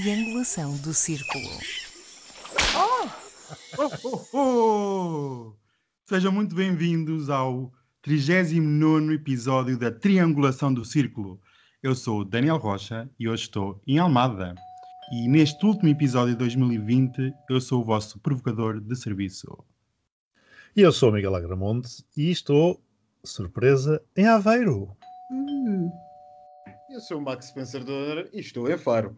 triangulação do círculo. Oh! Oh, oh, oh! Sejam muito bem-vindos ao 39 episódio da Triangulação do Círculo. Eu sou o Daniel Rocha e hoje estou em Almada. E neste último episódio de 2020, eu sou o vosso provocador de serviço. E eu sou o Miguel Agramonte e estou, surpresa, em Aveiro. Hum. Eu sou o Max Spencer Donner e estou em Faro.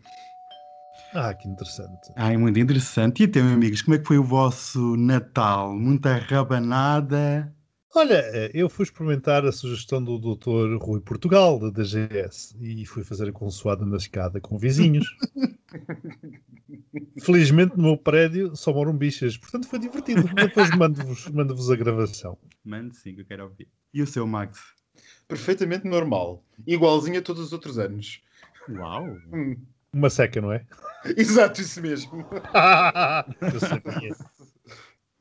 Ah, que interessante. Ai, muito interessante. E até, meus amigos, como é que foi o vosso Natal? Muita rabanada? Olha, eh, eu fui experimentar a sugestão do Dr. Rui Portugal, da DGS, e fui fazer a consoada na escada com vizinhos. Felizmente no meu prédio só moram bichas, portanto foi divertido. Depois mando-vos mando a gravação. Mande sim, que eu quero ouvir. E o seu, Max? Perfeitamente normal. Igualzinho a todos os outros anos. Uau! Hum. Uma seca, não é? Exato, isso mesmo. eu sabia.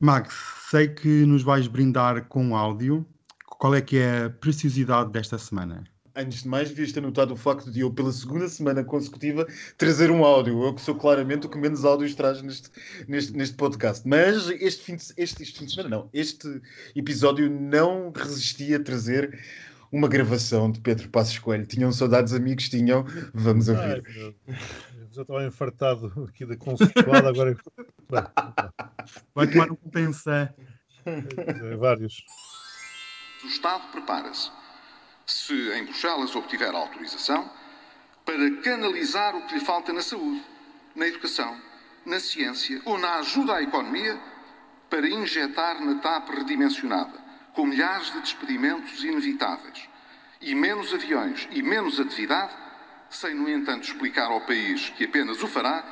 Max, sei que nos vais brindar com áudio. Qual é que é a preciosidade desta semana? Antes de mais, devias ter notado o facto de eu, pela segunda semana consecutiva, trazer um áudio. Eu que sou claramente o que menos áudios traz neste, neste, neste podcast. Mas este fim, de, este, este fim de semana, não. Este episódio não resistia a trazer uma gravação de Pedro Passos Coelho. Tinham saudades amigos? Tinham. Vamos ouvir. Ai, já estava infartado aqui da consultada, agora... Vai tomar um compensar. É, vários. O Estado prepara-se, se em Bruxelas obtiver autorização, para canalizar o que lhe falta na saúde, na educação, na ciência ou na ajuda à economia para injetar na TAP redimensionada, com milhares de despedimentos inevitáveis, e menos aviões e menos atividade, sem, no entanto, explicar ao país que apenas o fará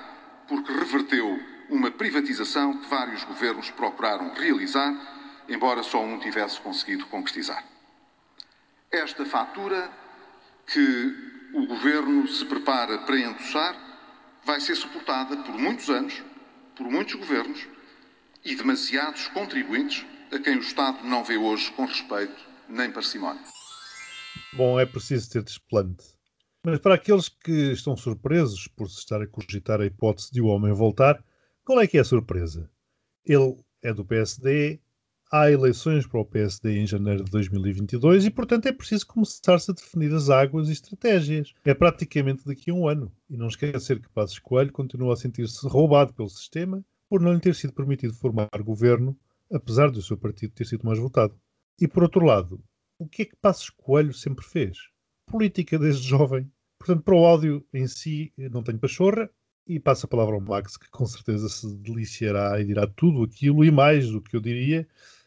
porque reverteu uma privatização que vários governos procuraram realizar, embora só um tivesse conseguido concretizar. Esta fatura que o governo se prepara para endossar vai ser suportada por muitos anos, por muitos governos e demasiados contribuintes a quem o Estado não vê hoje com respeito nem parcimónia. Bom, é preciso ter desplante. Mas para aqueles que estão surpresos por se estar a cogitar a hipótese de o homem voltar, qual é que é a surpresa? Ele é do PSD, há eleições para o PSD em janeiro de 2022 e, portanto, é preciso começar-se a definir as águas e estratégias. É praticamente daqui a um ano. E não esquecer que Passos Coelho continua a sentir-se roubado pelo sistema por não lhe ter sido permitido formar governo, apesar do seu partido ter sido mais votado. E, por outro lado, o que é que Passos Coelho sempre fez? Política desde jovem. Portanto, para o áudio em si, não tenho pachorra, e passo a palavra ao Max, que com certeza se deliciará e dirá tudo aquilo e mais do que eu diria,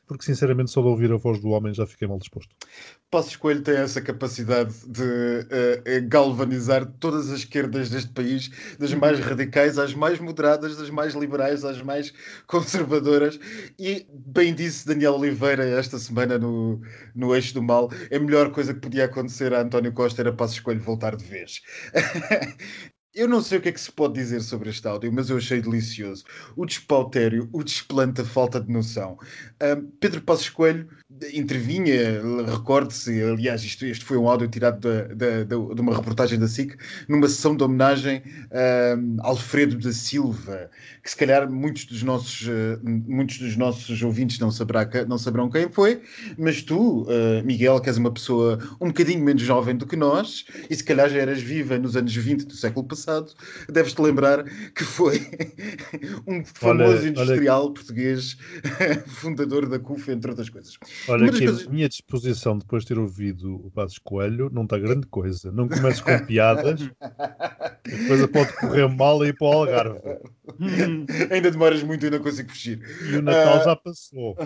porque sinceramente só de ouvir a voz do homem já fiquei mal disposto. Passos Coelho tem essa capacidade de uh, galvanizar todas as esquerdas deste país, das mais radicais às mais moderadas, das mais liberais às mais conservadoras. E bem disse Daniel Oliveira esta semana no, no Eixo do Mal: a melhor coisa que podia acontecer a António Costa era Passos Coelho voltar de vez. Eu não sei o que é que se pode dizer sobre este áudio, mas eu achei delicioso. O despautério, o desplante, a falta de noção. Um, Pedro Passos Coelho intervinha, recorde-se, aliás, isto, este foi um áudio tirado de, de, de, de, uma reportagem da SIC, numa sessão de homenagem a Alfredo da Silva, que se calhar muitos dos nossos, uh, muitos dos nossos ouvintes não, saberá, não saberão quem foi, mas tu, uh, Miguel, que és uma pessoa um bocadinho menos jovem do que nós, e se calhar já eras viva nos anos 20 do século passado, deves-te lembrar que foi um famoso olha, industrial olha... português, fundador da CUF, entre outras coisas. Olha, que coisas... a minha disposição depois de ter ouvido o Passos Coelho não está grande coisa. Não começo com piadas, a coisa pode correr mal e ir para o Algarve. ainda demoras muito e não consigo fugir. E o Natal uh... já passou.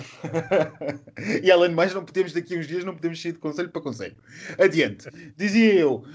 e além de mais, não podemos, daqui a uns dias, não podemos sair de conselho para conselho. Adiante. Dizia eu, uh,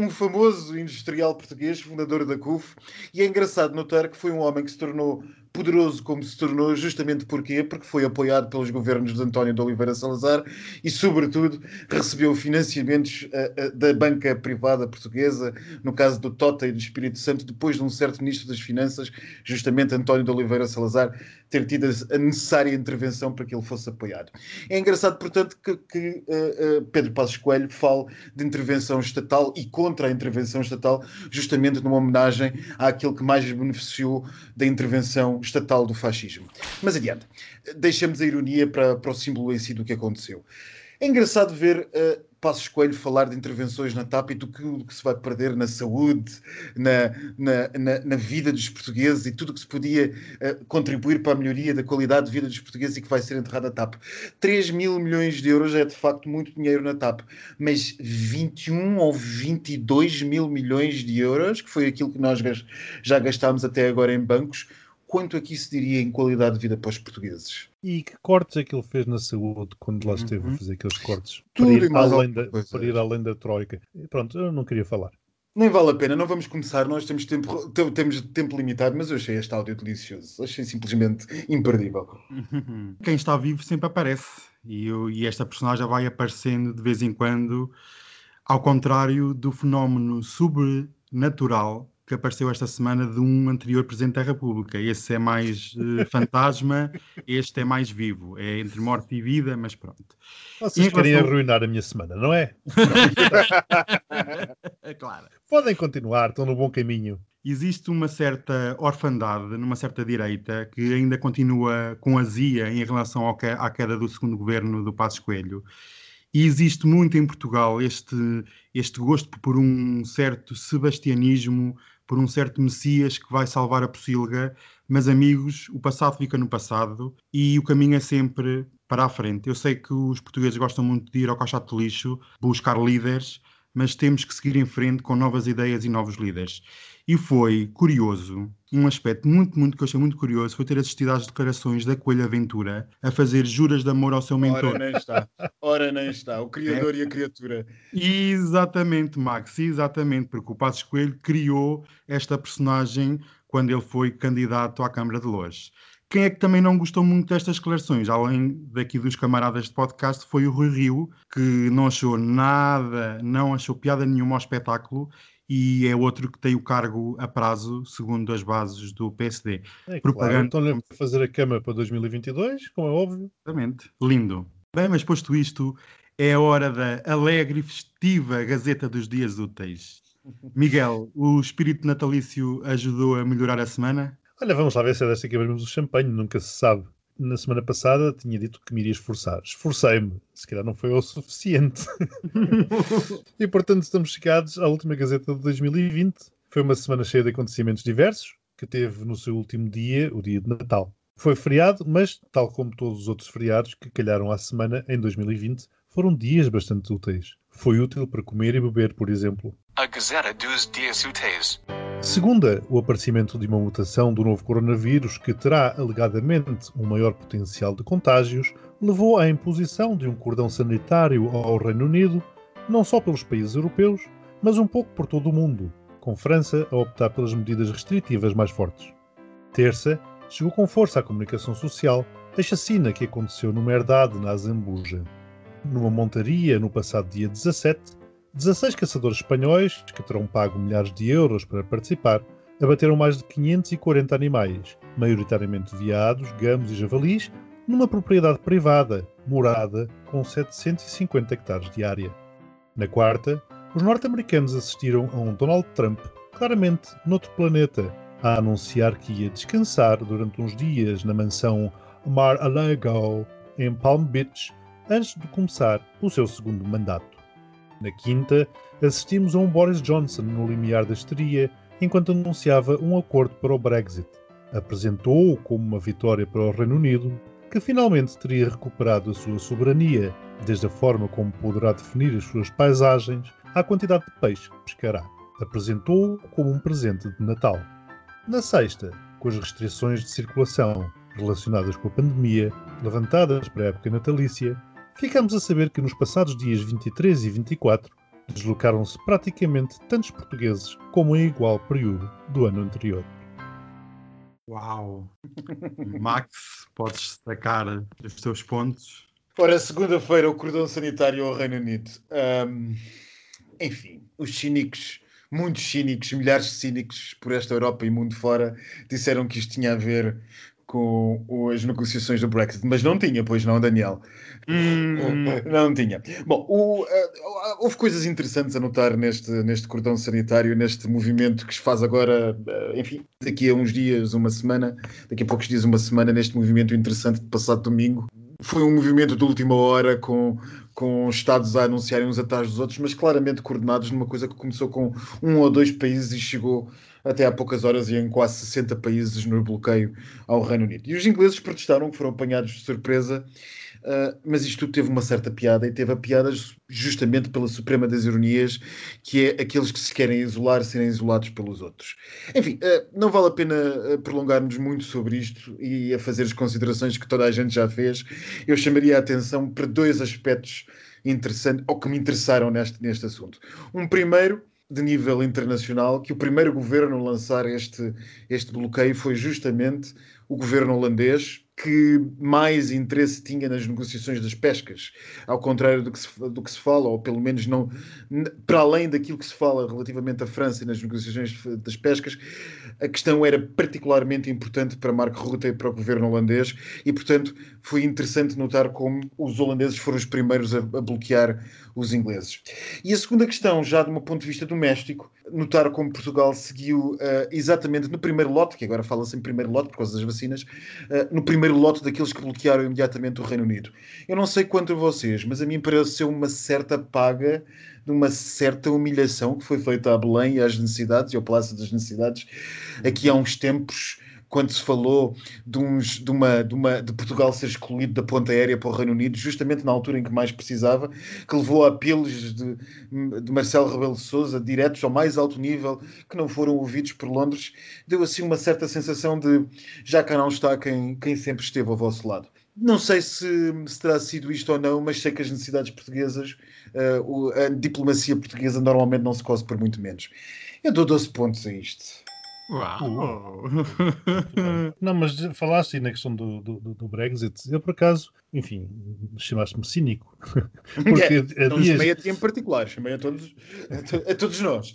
um famoso industrial português, fundador da CUF, e é engraçado notar que foi um homem que se tornou poderoso como se tornou, justamente porquê? Porque foi apoiado pelos governos de António de Oliveira Salazar e, sobretudo, recebeu financiamentos uh, uh, da banca privada portuguesa, no caso do Tota e do Espírito Santo, depois de um certo ministro das Finanças, justamente António de Oliveira Salazar, ter tido a necessária intervenção para que ele fosse apoiado. É engraçado, portanto, que, que uh, Pedro Passos Coelho fale de intervenção estatal e contra a intervenção estatal, justamente numa homenagem àquilo que mais beneficiou da intervenção estatal do fascismo. Mas adiante, deixamos a ironia para, para o símbolo em si do que aconteceu. É engraçado ver uh, Passos Coelho falar de intervenções na TAP e do que, do que se vai perder na saúde, na, na, na, na, vida dos portugueses e tudo o que se podia uh, contribuir para a melhoria da qualidade de vida dos portugueses e que vai ser enterrado na TAP. 3 mil milhões de euros é de facto muito dinheiro na TAP, mas 21 ou 22 mil milhões de euros, que foi aquilo que nós já gastámos até agora em bancos, quanto aqui se diria em qualidade de vida para os portugueses? E que cortes é que ele fez na saúde quando lá esteve uhum. a fazer aqueles cortes? Tudo para ir, além da, para ir além da Troika. Pronto, eu não queria falar. Nem vale a pena, não vamos começar, nós temos tempo, temos tempo limitado, mas eu achei este áudio delicioso, achei simplesmente imperdível. Quem está vivo sempre aparece, e, eu, e esta personagem vai aparecendo de vez em quando, ao contrário do fenómeno sobrenatural que apareceu esta semana de um anterior Presidente da República. Esse é mais uh, fantasma, este é mais vivo. É entre morte e vida, mas pronto. Vocês em querem relação... arruinar a minha semana, não é? claro. Podem continuar, estão no bom caminho. Existe uma certa orfandade, numa certa direita, que ainda continua com azia em relação à queda do segundo governo do Passos Coelho. E existe muito em Portugal este, este gosto por um certo sebastianismo, por um certo Messias que vai salvar a pocilga, mas amigos, o passado fica no passado e o caminho é sempre para a frente. Eu sei que os portugueses gostam muito de ir ao caixote de lixo, buscar líderes, mas temos que seguir em frente com novas ideias e novos líderes. E foi curioso, um aspecto muito, muito que eu achei muito curioso foi ter assistido às declarações da Coelho Aventura a fazer juras de amor ao seu mentor. Ora nem está, ora nem está, o criador é. e a criatura. Exatamente, Max, exatamente, porque o Passos Coelho criou esta personagem quando ele foi candidato à Câmara de Lourdes. Quem é que também não gostou muito destas declarações, além daqui dos camaradas de podcast, foi o Rui Rio, que não achou nada, não achou piada nenhuma ao espetáculo e é outro que tem o cargo a prazo, segundo as bases do PSD. É, Propaganda. Claro, estão a fazer a Câmara para 2022, como é óbvio. Exatamente. Lindo. Bem, mas posto isto, é a hora da alegre e festiva Gazeta dos Dias Úteis. Miguel, o espírito natalício ajudou a melhorar a semana? Olha, vamos lá ver se é desta que abrimos o champanhe, nunca se sabe na semana passada tinha dito que me iria esforçar. Esforcei-me, se calhar não foi o suficiente. e portanto estamos chegados à última Gazeta de 2020. Foi uma semana cheia de acontecimentos diversos, que teve no seu último dia, o dia de Natal. Foi feriado, mas, tal como todos os outros feriados que calharam à semana em 2020, foram dias bastante úteis. Foi útil para comer e beber, por exemplo. A Gazeta dos Dias Úteis. Segunda, o aparecimento de uma mutação do novo coronavírus que terá alegadamente um maior potencial de contágios, levou à imposição de um cordão sanitário ao Reino Unido, não só pelos países europeus, mas um pouco por todo o mundo, com França a optar pelas medidas restritivas mais fortes. Terça, chegou com força à comunicação social a chacina que aconteceu numa herdade na Azambuja. Numa montaria no passado dia 17, 16 caçadores espanhóis, que terão pago milhares de euros para participar, abateram mais de 540 animais, maioritariamente veados, gamos e javalis, numa propriedade privada, morada, com 750 hectares de área. Na quarta, os norte-americanos assistiram a um Donald Trump, claramente noutro planeta, a anunciar que ia descansar durante uns dias na mansão Mar-a-Lago, em Palm Beach, antes de começar o seu segundo mandato. Na quinta, assistimos a um Boris Johnson no limiar da histeria enquanto anunciava um acordo para o Brexit. Apresentou-o como uma vitória para o Reino Unido, que finalmente teria recuperado a sua soberania, desde a forma como poderá definir as suas paisagens à quantidade de peixe que pescará. Apresentou-o como um presente de Natal. Na sexta, com as restrições de circulação relacionadas com a pandemia, levantadas para a época natalícia, ficamos a saber que nos passados dias 23 e 24 deslocaram-se praticamente tantos portugueses como em igual período do ano anterior. Uau! Max, podes destacar os teus pontos. Ora, segunda-feira, o cordão sanitário ao Reino Unido. Ahm, enfim, os cínicos, muitos cínicos, milhares de cínicos por esta Europa e mundo fora, disseram que isto tinha a ver com as negociações do Brexit, mas não tinha, pois não, Daniel? Hum, Não tinha. Bom, o, ah, houve coisas interessantes a notar neste, neste cordão sanitário, neste movimento que se faz agora, ah, enfim, daqui a uns dias, uma semana, daqui a poucos dias, uma semana, neste movimento interessante de passado domingo. Foi um movimento de última hora com, com Estados a anunciarem uns atrás dos outros, mas claramente coordenados numa coisa que começou com um ou dois países e chegou até há poucas horas e em quase 60 países no bloqueio ao Reino Unido. E os ingleses protestaram, que foram apanhados de surpresa, Uh, mas isto tudo teve uma certa piada e teve a piada justamente pela suprema das ironias, que é aqueles que se querem isolar serem isolados pelos outros. Enfim, uh, não vale a pena uh, prolongarmos muito sobre isto e a fazer as considerações que toda a gente já fez. Eu chamaria a atenção para dois aspectos interessantes, ou que me interessaram neste, neste assunto. Um primeiro, de nível internacional, que o primeiro governo a lançar este, este bloqueio foi justamente o governo holandês, que mais interesse tinha nas negociações das pescas, ao contrário do que se, do que se fala, ou pelo menos não para além daquilo que se fala relativamente à França e nas negociações das pescas, a questão era particularmente importante para Mark Rutte e para o governo holandês, e portanto foi interessante notar como os holandeses foram os primeiros a, a bloquear os ingleses. E a segunda questão, já de um ponto de vista doméstico, notar como Portugal seguiu uh, exatamente no primeiro lote, que agora fala-se em primeiro lote por causa das vacinas, uh, no primeiro lote daqueles que bloquearam imediatamente o Reino Unido. Eu não sei quanto a vocês, mas a mim pareceu uma certa paga de uma certa humilhação que foi feita a Belém e às necessidades e ao Palácio das Necessidades aqui há uns tempos quando se falou de, uns, de, uma, de, uma, de Portugal ser excluído da ponta aérea para o Reino Unido, justamente na altura em que mais precisava, que levou a apelos de, de Marcelo Rebelo de Sousa, diretos ao mais alto nível, que não foram ouvidos por Londres, deu assim uma certa sensação de já cá não está quem, quem sempre esteve ao vosso lado. Não sei se, se terá sido isto ou não, mas sei que as necessidades portuguesas, uh, a diplomacia portuguesa normalmente não se cose por muito menos. Eu dou 12 pontos a isto. Uau! Não, mas falaste aí na questão do, do, do Brexit. Eu, por acaso, enfim, chamaste-me cínico. Porque é, não dias... chamei a ti em particular, chamei a todos, a, to, a todos nós.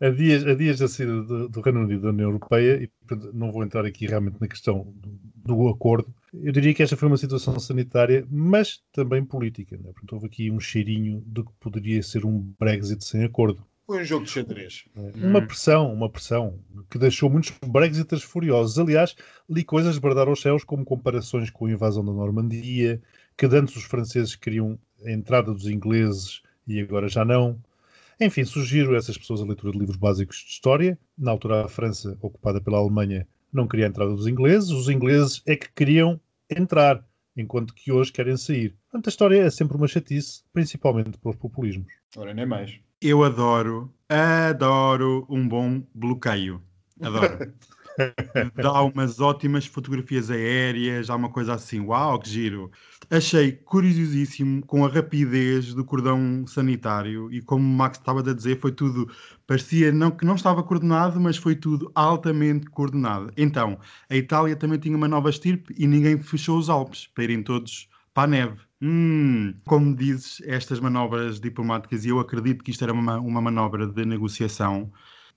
A dias, a dias da saída do, do Reino Unido da União Europeia, e não vou entrar aqui realmente na questão do, do acordo, eu diria que esta foi uma situação sanitária, mas também política. Né? Portanto, houve aqui um cheirinho de que poderia ser um Brexit sem acordo. Foi um jogo de xadrez. Uma pressão, uma pressão que deixou muitos Brexiters furiosos. Aliás, li coisas bradar aos céus, como comparações com a invasão da Normandia, que antes os franceses queriam a entrada dos ingleses e agora já não. Enfim, sugiro a essas pessoas a leitura de livros básicos de história. Na altura, a França, ocupada pela Alemanha, não queria a entrada dos ingleses. Os ingleses é que queriam entrar, enquanto que hoje querem sair. Portanto, a história é sempre uma chatice, principalmente pelos populismos. Ora, nem mais. Eu adoro, adoro um bom bloqueio. Adoro. Dá umas ótimas fotografias aéreas, há uma coisa assim, uau, que giro. Achei curiosíssimo com a rapidez do cordão sanitário e como o Max estava a dizer, foi tudo, parecia não, que não estava coordenado, mas foi tudo altamente coordenado. Então, a Itália também tinha uma nova estirpe e ninguém fechou os Alpes para irem todos para a neve. Hum, como dizes, estas manobras diplomáticas, e eu acredito que isto era uma, uma manobra de negociação,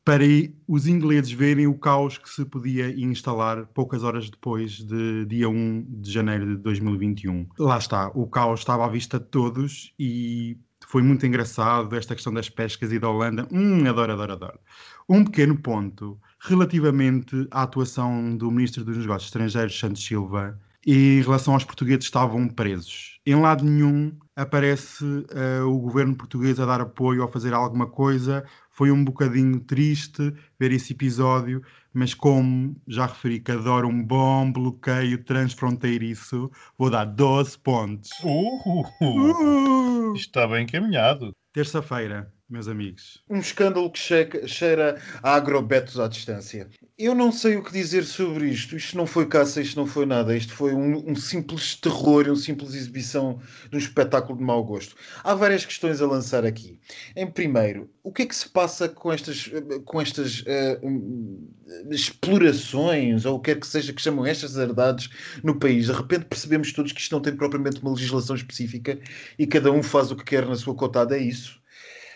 para os ingleses verem o caos que se podia instalar poucas horas depois de dia 1 de janeiro de 2021. Lá está, o caos estava à vista de todos e foi muito engraçado esta questão das pescas e da Holanda. Hum, adoro, adoro, adoro. Um pequeno ponto relativamente à atuação do Ministro dos Negócios Estrangeiros, Santos Silva, e em relação aos portugueses estavam presos. Em lado nenhum aparece uh, o governo português a dar apoio ou a fazer alguma coisa. Foi um bocadinho triste ver esse episódio, mas como já referi que adoro um bom bloqueio transfronteiriço, vou dar 12 pontos. Uh, uh, uh. Está bem encaminhado. Terça-feira, meus amigos. Um escândalo que cheira, a agrobetos à distância. eu não sei o que dizer sobre isto. Isto não foi caça, isto não foi nada. Isto foi um, um simples terror, uma simples exibição de um espetáculo de mau gosto. Há várias questões a lançar aqui. Em primeiro, o que é que se passa com estas, com estas uh, explorações, ou o que é que seja que chamam estas herdades no país? De repente percebemos todos que isto não tem propriamente uma legislação específica e cada um faz o que quer na sua cotada. É isso.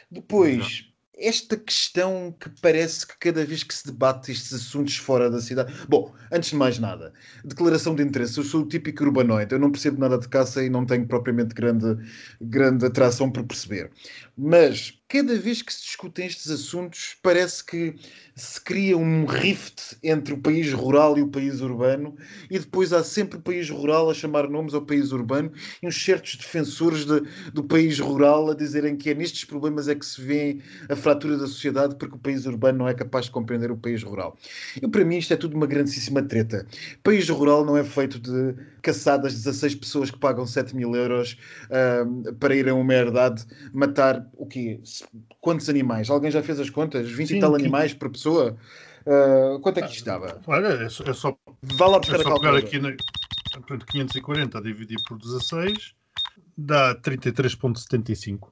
Depois esta questão que parece que cada vez que se debate estes assuntos fora da cidade. Bom, antes de mais nada, declaração de interesse. Eu sou o típico urbanoide, eu não percebo nada de caça e não tenho propriamente grande, grande atração por perceber. Mas cada vez que se discutem estes assuntos, parece que se cria um rift entre o país rural e o país urbano, e depois há sempre o país rural a chamar nomes ao país urbano e uns certos defensores de, do país rural a dizerem que é nestes problemas é que se vê a fratura da sociedade porque o país urbano não é capaz de compreender o país rural. E para mim isto é tudo uma grandíssima treta. O país rural não é feito de caçadas 16 pessoas que pagam 7 mil euros uh, para ir a uma herdade matar o quê? Quantos animais? Alguém já fez as contas? 20 Sim, e tal que... animais por pessoa? Uh, quanto é que isto estava? Olha, é só, é só, Vá lá buscar é só pegar aqui na, 540 a dividir por 16 dá 33,75.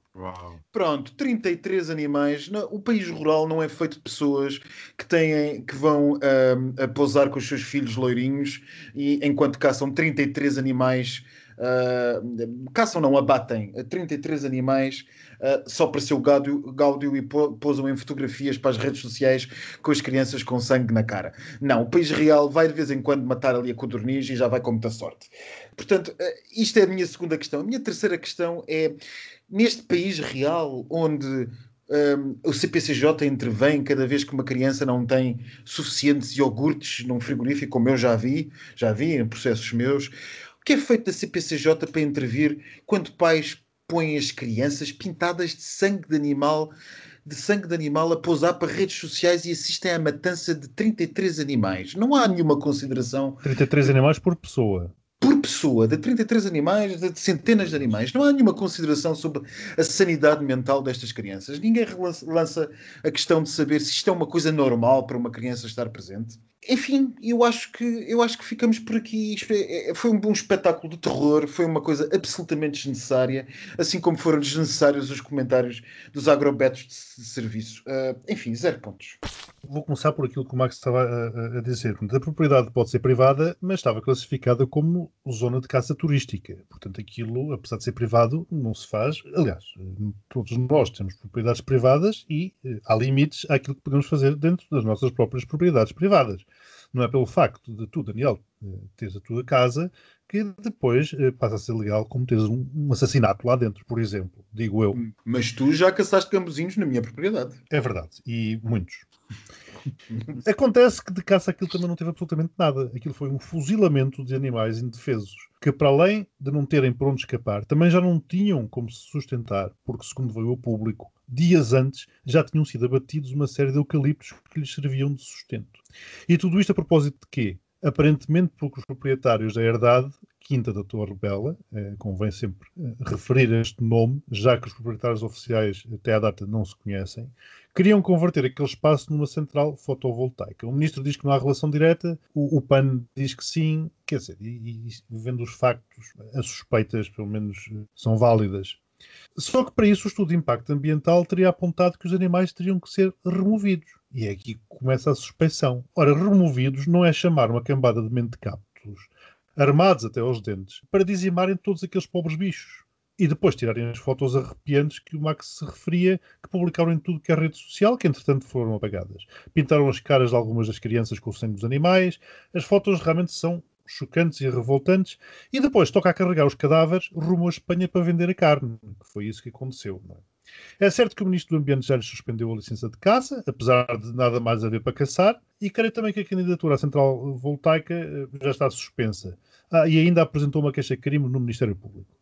Pronto, 33 animais. o país rural não é feito de pessoas que têm que vão uh, a pousar com os seus filhos loirinhos e enquanto caçam 33 animais Uh, caçam, não, abatem 33 animais uh, só para seu gáudio, gáudio e pousam em fotografias para as redes sociais com as crianças com sangue na cara. Não, o país real vai de vez em quando matar ali a codorniz e já vai com muita sorte. Portanto, uh, isto é a minha segunda questão. A minha terceira questão é neste país real onde um, o CPCJ intervém cada vez que uma criança não tem suficientes iogurtes num frigorífico, como eu já vi, já vi em processos meus que é feito da CPCJ para intervir quando pais põem as crianças pintadas de sangue de animal de sangue de animal a pousar para redes sociais e assistem à matança de 33 animais. Não há nenhuma consideração. 33 animais por pessoa. Por pessoa, de 33 animais, de centenas de animais. Não há nenhuma consideração sobre a sanidade mental destas crianças. Ninguém lança a questão de saber se isto é uma coisa normal para uma criança estar presente enfim, eu acho que eu acho que ficamos por aqui. É, é, foi um bom espetáculo de terror, foi uma coisa absolutamente desnecessária, assim como foram desnecessários os comentários dos agrobetos de, serviço. Uh, enfim, zero pontos. Vou começar por aquilo que o Max estava a, a, dizer. A propriedade pode ser privada, mas estava classificada como zona de caça turística. Portanto, aquilo, apesar de ser privado, não se faz. Aliás, todos nós temos propriedades privadas e eh, há limites àquilo que podemos fazer dentro das nossas próprias propriedades privadas. Não é pelo facto de tu, Daniel, eh, teres a tua casa que depois eh, passa a ser legal como teres um, um, assassinato lá dentro, por exemplo, digo eu. Mas tu já caçaste gambuzinhos na minha propriedade. É verdade, e muitos. Acontece que de caça aquilo também não teve absolutamente nada. Aquilo foi um fuzilamento de animais indefesos, que para além de não terem por onde escapar, também já não tinham como se sustentar, porque segundo veio ao público, dias antes já tinham sido abatidos uma série de eucaliptos que lhes serviam de sustento. E tudo isto a propósito de quê? Aparentemente porque os proprietários da herdade, Quinta da Torre Bela, eh, convém sempre eh, referir este nome, já que os proprietários oficiais até à data não se conhecem, queriam converter aquele espaço numa central fotovoltaica. O ministro diz que não há relação direta, o, o PAN diz que sim, quer dizer, e, e vendo os factos, as suspeitas, pelo menos, eh, são válidas. Só que para isso o estudo de impacto ambiental teria apontado que os animais teriam que ser removidos. E é aqui que começa a suspeição. Ora, removidos não é chamar uma cambada de mentecaptos, armados até aos dentes, para dizimarem todos aqueles pobres bichos. E depois tirarem as fotos arrepiantes que o Max se referia, que publicaram em tudo que é rede social, que entretanto foram apagadas. Pintaram as caras de algumas das crianças com o sangue dos animais. As fotos realmente são chocantes e revoltantes, e depois toca a carregar os cadáveres rumo à Espanha para vender a carne, que foi isso que aconteceu. É? é? certo que o Ministro do Ambiente já lhe suspendeu a licença de caça, apesar de nada mais haver para caçar, e creio também que a candidatura à central voltaica eh, já está suspensa. Ah, e ainda apresentou uma queixa-crime no Ministério Público.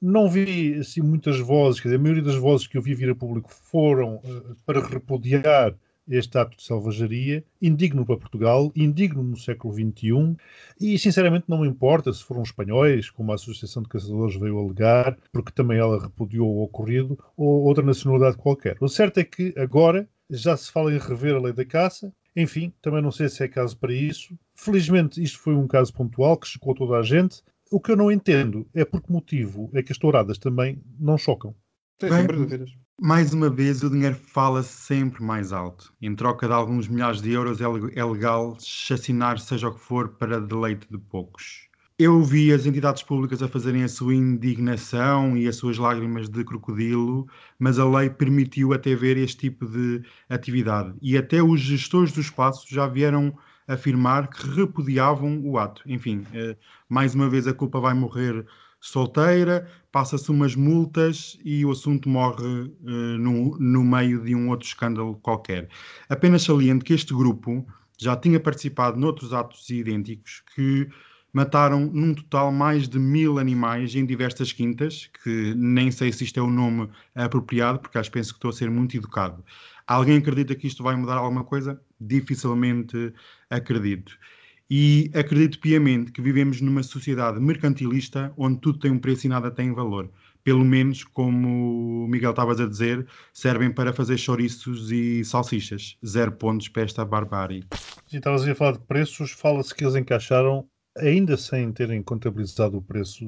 Não vi assim, muitas vozes, quer dizer, a maioria das vozes que eu vi vir a público foram uh, para repudiar este ato de selvageria, indigno para Portugal, indigno no século XXI, e sinceramente não me importa se foram espanhóis, como a Associação de Caçadores veio alegar, porque também ela repudiou o ocorrido, ou outra nacionalidade qualquer. O certo é que agora já se fala em rever a lei da caça, Enfim, também não sei se é caso para isso. Felizmente, isto foi um caso pontual que chocou toda a gente. O que eu não entendo é por que motivo é que as touradas também não chocam. Bem, sempre dúvidas. Mais uma vez, o dinheiro fala sempre mais alto. Em troca de alguns milhares de euros, é é legal chacinar seja o que for para deleite de poucos. Eu vi as entidades públicas a fazerem a sua indignação e as suas lágrimas de crocodilo, mas a lei permitiu até ver este tipo de atividade. E até os gestores do espaço já vieram afirmar que repudiavam o ato. Enfim, eh, mais uma vez a culpa vai morrer solteira, passa-se umas multas e o assunto morre eh, no, no meio de um outro escândalo qualquer. Apenas saliento que este grupo já tinha participado noutros atos idênticos que mataram num total mais de mil animais em diversas quintas, que nem sei se isto é o nome apropriado, porque acho penso que estou a ser muito educado. Alguém acredita que isto vai mudar alguma coisa? Dificilmente acredito. E acredito piamente que vivemos numa sociedade mercantilista onde tudo tem um preço e nada tem valor. Pelo menos, como o Miguel estavas a dizer, servem para fazer chouriços e salsichas. Zero pontos para esta barbárie. E estavas a falar de preços, fala-se que eles encaixaram, ainda sem terem contabilizado o preço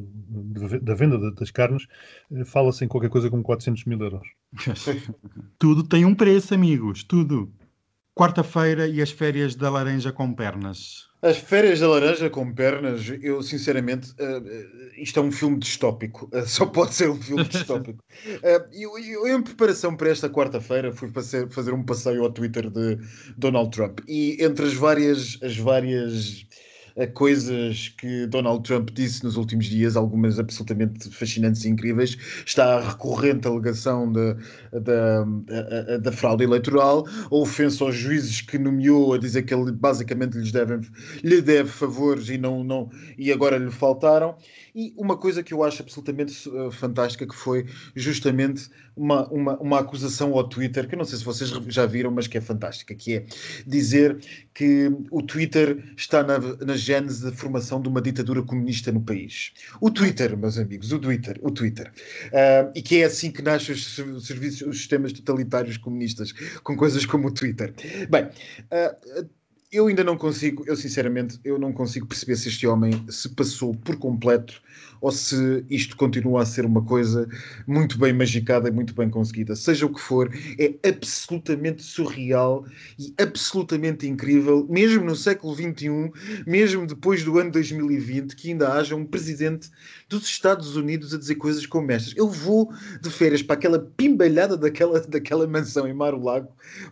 da venda da- das carnes, eh, fala-se em qualquer coisa como 400 mil euros. tudo tem um preço, amigos. Tudo. Quarta-feira e as férias da laranja com pernas. As férias da laranja com pernas, eu sinceramente, eh, isto é um filme distópico, Eh, só pode ser um filme distópico. Eh, eu, eu, em preparação para esta quarta-feira, fui fazer, fazer um passeio ao Twitter de Donald Trump e entre as várias, as várias coisas que Donald Trump disse nos últimos dias, algumas absolutamente fascinantes e incríveis, está a recorrente alegação da, da, fraude eleitoral, a ofensa aos juízes que nomeou a dizer que ele basicamente lhes deve, lhe deve favores e, não, não, e agora lhe faltaram. E uma coisa que eu acho absolutamente eh, fantástica que foi justamente uma, uma, uma acusação ao Twitter, que eu não sei se vocês já viram, mas que é fantástica, que é dizer que o Twitter está na, na gênese da formação de uma ditadura comunista no país. O Twitter, meus amigos, o Twitter, o Twitter. Ah, e que é assim que nascem os ser- serviços, os sistemas totalitários comunistas, com coisas como o Twitter. Bem, ah, eu ainda não consigo, eu sinceramente, eu não consigo perceber se este homem se passou por completo ou se isto continua a ser uma coisa muito bem magicada e muito bem conseguida. Seja o que for, é absolutamente surreal e absolutamente incrível, mesmo no século XXI, mesmo depois do ano 2020, que ainda haja um presidente dos Estados Unidos a dizer coisas como estas. Eu vou de férias para aquela pimbalhada daquela, daquela mansão em Mar-o-Lago,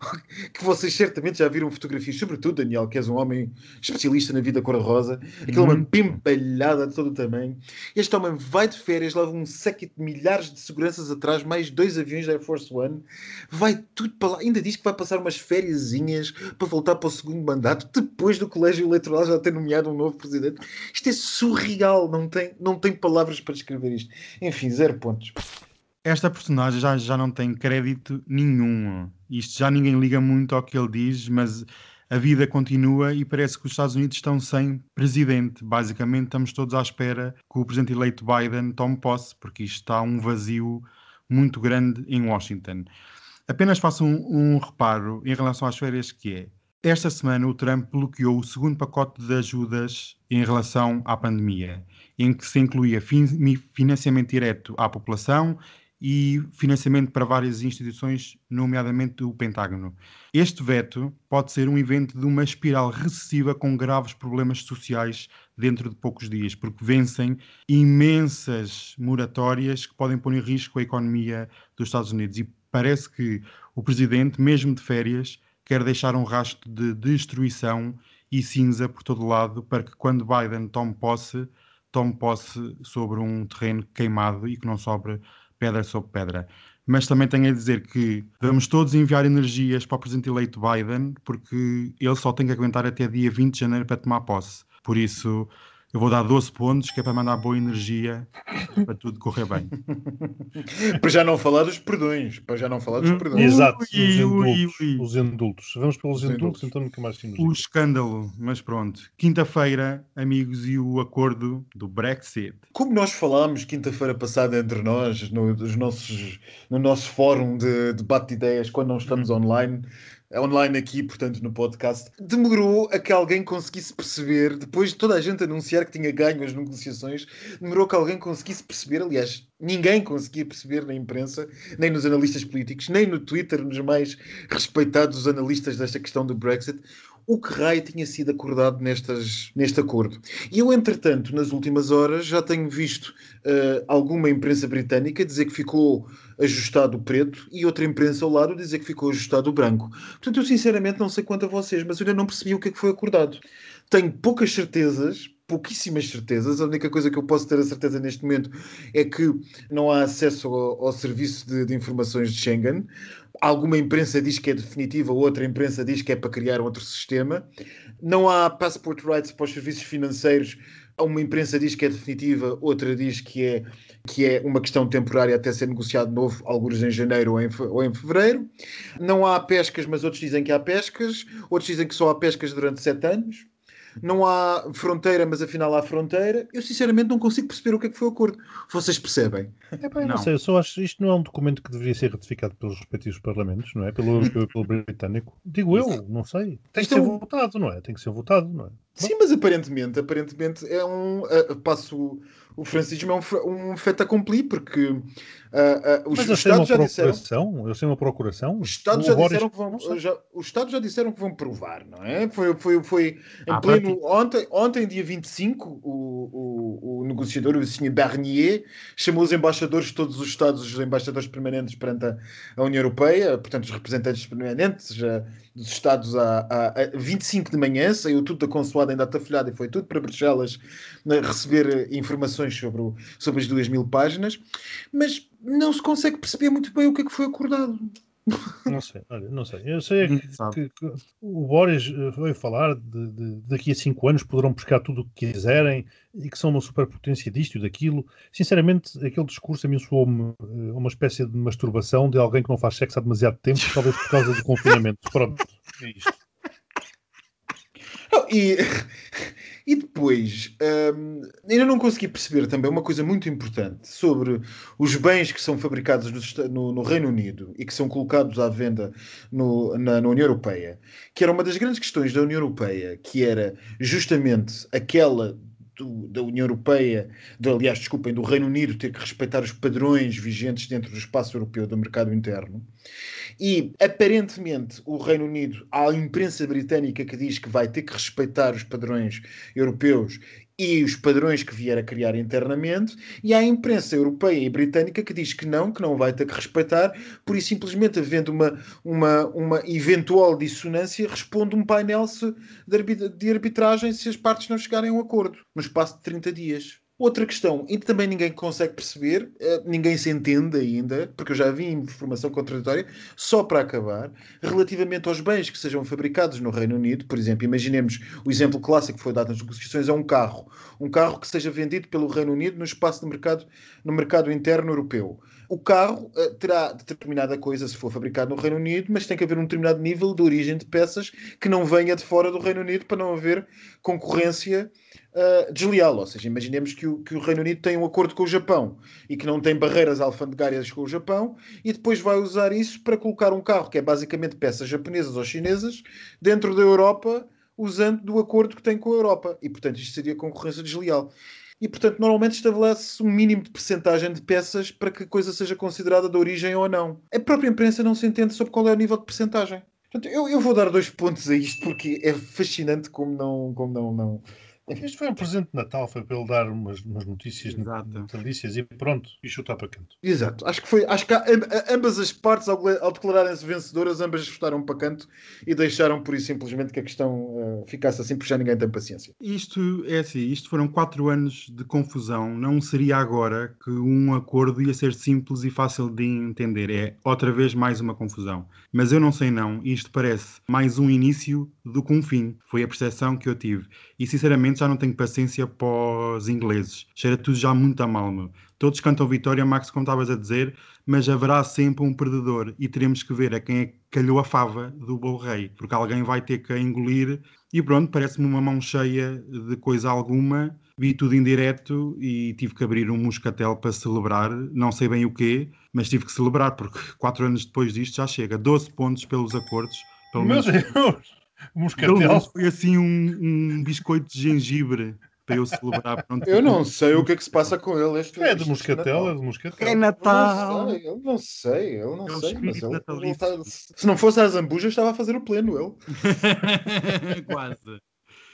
que vocês certamente já viram fotografias, sobretudo, Daniel, que és um homem especialista na vida cor-de-rosa, aquilo é uma Muito. pimbalhada de todo o tamanho. Este homem vai de férias, leva um séquito de milhares de seguranças atrás, mais dois aviões da Air Force One, vai tudo para lá, ainda diz que vai passar umas fériasinhas para voltar para o segundo mandato, depois do colégio eleitoral já ter nomeado um novo presidente. Isto é surreal, não tem, não tem palavras para descrever isto. Enfim, zero pontos. Esta personagem já, já não tem crédito nenhum. Isto já ninguém liga muito ao que ele diz, mas a vida continua e parece que os Estados Unidos estão sem presidente. Basicamente, estamos todos à espera que o presidente eleito Biden tome posse, porque isto está um vazio muito grande em Washington. Apenas faço um, um reparo em relação às férias, que é esta semana o Trump bloqueou o segundo pacote de ajudas em relação à pandemia, em que se incluía fin- financiamento direto à população e financiamento para várias instituições, nomeadamente o Pentágono. Este veto pode ser um evento de uma espiral recessiva com graves problemas sociais dentro de poucos dias, porque vencem imensas moratórias que podem pôr em risco a economia dos Estados Unidos. E parece que o presidente, mesmo de férias, quer deixar um rastro de destruição e cinza por todo lado para que quando Biden tome posse, tome posse sobre um terreno queimado e que não sobre pedra sobre pedra. Mas também tenho a dizer que vamos todos enviar energias para o presidente eleito Biden, porque ele só tem que aguentar até dia 20 de janeiro para tomar posse. Por isso, eu vou dar 12 pontos, que é para mandar boa energia para tudo correr bem. Para já não falar dos perdões, para já não falar dos Hum, perdões. Exato, os ui, indultos. ui. Os indultos. Vamos pelos Os indultos, indultos. então nunca mais temos. O escândalo, mas pronto. Quinta-feira, amigos, e o acordo do Brexit. Como nós falámos quinta-feira passada entre nós, no, dos nossos, no nosso fórum de debate de ideias, quando não estamos online, online aqui, portanto, no podcast, demorou a que alguém conseguisse perceber, depois de toda a gente anunciar que tinha ganho as negociações, demorou que alguém conseguisse perceber, aliás, ninguém conseguia perceber na imprensa, nem nos analistas políticos, nem no Twitter, nos mais respeitados analistas desta questão do Brexit, o que raio tinha sido acordado nestas, neste acordo. E eu, entretanto, nas últimas horas, já tenho visto uh, alguma imprensa britânica dizer que ficou ajustado o preto e outra imprensa ao lado dizer que ficou ajustado o branco. Portanto, eu sinceramente não sei quanto a vocês, mas eu ainda não percebi o que é que foi acordado. Tenho poucas certezas, pouquíssimas certezas. A única coisa que eu posso ter a certeza neste momento é que não há acesso ao, ao serviço de, de, informações de Schengen. Alguma imprensa diz que é definitiva, outra imprensa diz que é para criar outro sistema. Não há passport rights para os serviços financeiros. Uma imprensa diz que é definitiva, outra diz que é, que é uma questão temporária até ser negociado novo, alguns em janeiro ou em, ou em fevereiro. Não há pescas, mas outros dizem que há pescas. Outros dizem que só há pescas durante sete anos não há fronteira, mas afinal há fronteira. Eu sinceramente não consigo perceber o que é que foi o acordo. Vocês percebem? É bem, não. não sei, eu só acho que isto não é um documento que deveria ser ratificado pelos respectivos parlamentos, não é? Pelo europeu e pelo britânico. Digo eu, não sei. Tem que ser um... votado, não é? Tem que ser votado, não é? Sim, mas aparentemente, aparentemente é um. Uh, passo o francismo é um, um fait accompli, porque uh, uh, os, Mas os Estados já disseram. Eu sei uma procuração. Os Estados, já disseram que vão, já, os Estados já disseram que vão provar, não é? Foi, foi, foi em ah, pleno. Ontem, ontem, dia 25, o, o, o negociador, o Sr. Barnier, chamou os embaixadores de todos os Estados, os embaixadores permanentes perante a, a União Europeia, portanto, os representantes permanentes já, dos Estados a, a, a 25 de manhã, saiu tudo da consulada em data folhada e foi tudo para Bruxelas receber informações informações sobre, o, sobre as duas mil páginas, mas não se consegue perceber muito bem o que é que foi acordado. Não sei, olha, não sei. Eu sei que, que, que o Boris eh, veio falar de, de, daqui a cinco anos poderão pescar tudo o que quiserem e que são uma superpotência disto e daquilo. Sinceramente, aquele discurso a mim soou-me eh, uma espécie de masturbação de alguém que não faz sexo há demasiado tempo, talvez por causa do confinamento. Pronto, é isto. e e depois, hum, ainda não consegui perceber também uma coisa muito importante sobre os bens que são fabricados no, no, no Reino Unido e que são colocados à venda no, na, na, União Europeia, que era uma das grandes questões da União Europeia, que era justamente aquela do, da União Europeia, de, aliás, desculpem, do Reino Unido ter que respeitar os padrões vigentes dentro do espaço europeu do mercado interno. E, aparentemente, o Reino Unido, há a imprensa britânica que diz que vai ter que respeitar os padrões europeus e os padrões que vier a criar internamente, e há a imprensa europeia e britânica que diz que não, que não vai ter que respeitar, por isso simplesmente havendo uma, uma, uma eventual dissonância, responde um painel de arbitragem se as partes não chegarem a um acordo, no espaço de 30 dias. Outra questão, e também ninguém consegue perceber, eh, ninguém se entende ainda, porque eu já vi informação contraditória, só para acabar, relativamente aos bens que sejam fabricados no Reino Unido, por exemplo, imaginemos o exemplo clássico que foi dado nas negociações, é um carro. Um carro que seja vendido pelo Reino Unido no espaço de mercado, no mercado interno europeu. O carro uh, terá determinada coisa se for fabricado no Reino Unido, mas tem que haver um determinado nível de origem de peças que não venha de fora do Reino Unido para não haver concorrência uh, desleal. Ou seja, imaginemos que o, que o Reino Unido tem um acordo com o Japão e que não tem barreiras alfandegárias com o Japão e depois vai usar isso para colocar um carro que é basicamente peças japonesas ou chinesas dentro da Europa usando do acordo que tem com a Europa. E, portanto, isto seria concorrência desleal e, portanto, normalmente estabelece um mínimo de percentagem de peças para que a coisa seja considerada de origem ou não. A própria imprensa não se entende sobre qual é o nível de percentagem. Portanto, eu, eu vou dar dois pontos a isto porque é fascinante como não, como não, não, isto foi um presente de Natal, foi para ele dar umas, umas notícias natalícias e pronto, e chutar para canto. Exato, acho que foi, acho que ambas as partes, ao, ao declararem-se vencedoras, ambas chutaram para canto e deixaram por isso simplesmente que a questão uh, ficasse assim, porque já ninguém tem paciência. Isto é assim, isto foram quatro anos de confusão, não seria agora que um acordo ia ser simples e fácil de entender, é outra vez mais uma confusão. Mas eu não sei não, isto parece mais um início do que um fim, foi a percepção que eu tive. E sinceramente já não tenho paciência para os ingleses. Cheira tudo já muito a mal, meu. Todos cantam vitória, Max, como estavas a dizer, mas haverá sempre um perdedor e teremos que ver a quem é que calhou a fava do bom rei, porque alguém vai ter que engolir. E pronto, parece-me uma mão cheia de coisa alguma. Vi tudo em direto e tive que abrir um moscatel para celebrar, não sei bem o quê, mas tive que celebrar, porque quatro anos depois disto já chega. 12 pontos pelos acordos Pelo Meu menos, Deus! Moscatel. menos foi assim um, um biscoito de gengibre para eu celebrar. Pronto. Eu não sei o que é que se passa com ele. Este, É de Moscatel, é de Moscatel. É Eu Natal! não sei, eu não sei, eu não É sei, mas ele, ele está- se não fosse a Zambuja, estava a fazer o pleno, ele. Quase.